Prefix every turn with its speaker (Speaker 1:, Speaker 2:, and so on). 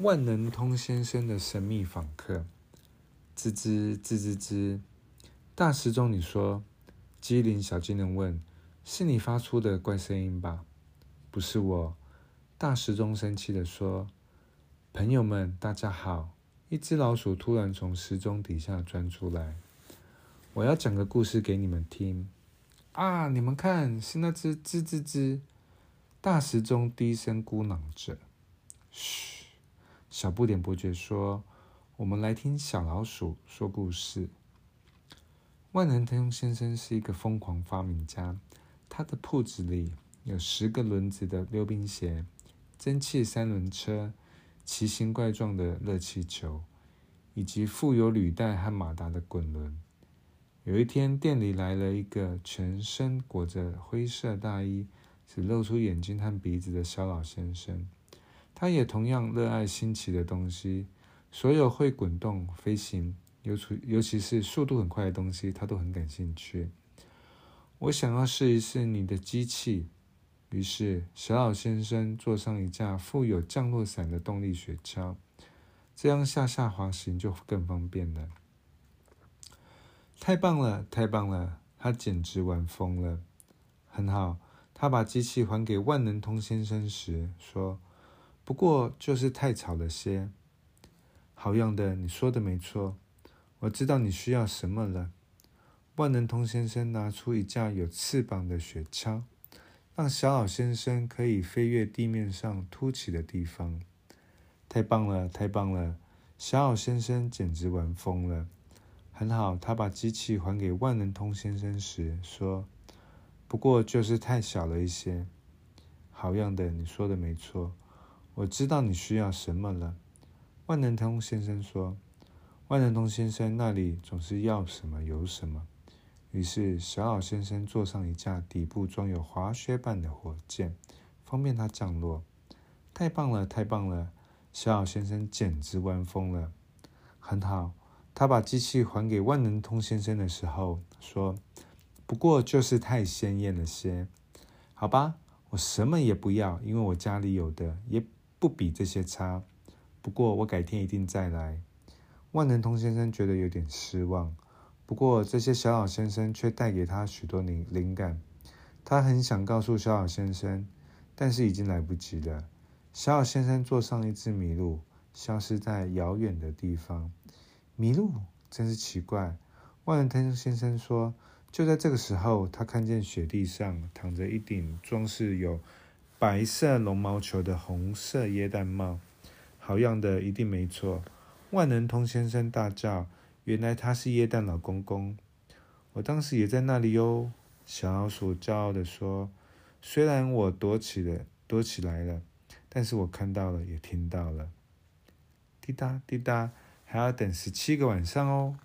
Speaker 1: 万能通先生的神秘访客，吱吱吱吱吱。大时钟，你说，机灵小精灵问：“是你发出的怪声音吧？”“不是我。”大时钟生气地说。“朋友们，大家好！”一只老鼠突然从时钟底下钻出来。“我要讲个故事给你们听。”“啊，你们看，是那只吱吱吱。”大时钟低声咕囔着。“嘘。”小不点伯爵说：“我们来听小老鼠说故事。”万能通先生是一个疯狂发明家，他的铺子里有十个轮子的溜冰鞋、蒸汽三轮车、奇形怪状的热气球，以及附有履带和马达的滚轮。有一天，店里来了一个全身裹着灰色大衣、只露出眼睛和鼻子的小老先生。他也同样热爱新奇的东西，所有会滚动、飞行，尤其尤其是速度很快的东西，他都很感兴趣。我想要试一试你的机器，于是小老先生坐上一架附有降落伞的动力雪橇，这样下下滑行就更方便了。太棒了，太棒了！他简直玩疯了。很好，他把机器还给万能通先生时说。不过就是太吵了些。好样的，你说的没错。我知道你需要什么了。万能通先生拿出一架有翅膀的雪橇，让小老先生可以飞越地面上凸起的地方。太棒了，太棒了！小老先生简直玩疯了。很好，他把机器还给万能通先生时说：“不过就是太小了一些。”好样的，你说的没错。我知道你需要什么了，万能通先生说。万能通先生那里总是要什么有什么。于是小老先生坐上一架底部装有滑雪板的火箭，方便他降落。太棒了，太棒了！小老先生简直玩疯了。很好，他把机器还给万能通先生的时候说：“不过就是太鲜艳了些。”好吧，我什么也不要，因为我家里有的也。不比这些差，不过我改天一定再来。万能通先生觉得有点失望，不过这些小老先生却带给他许多灵灵感。他很想告诉小老先生，但是已经来不及了。小老先生坐上一只麋鹿，消失在遥远的地方。麋鹿真是奇怪，万能通先生说。就在这个时候，他看见雪地上躺着一顶装饰有。白色绒毛球的红色椰蛋帽，好样的，一定没错！万能通先生大叫：“原来他是椰蛋老公公！”我当时也在那里哟。小老鼠骄傲地说：“虽然我躲起了，躲起来了，但是我看到了，也听到了。滴答滴答，还要等十七个晚上哦。”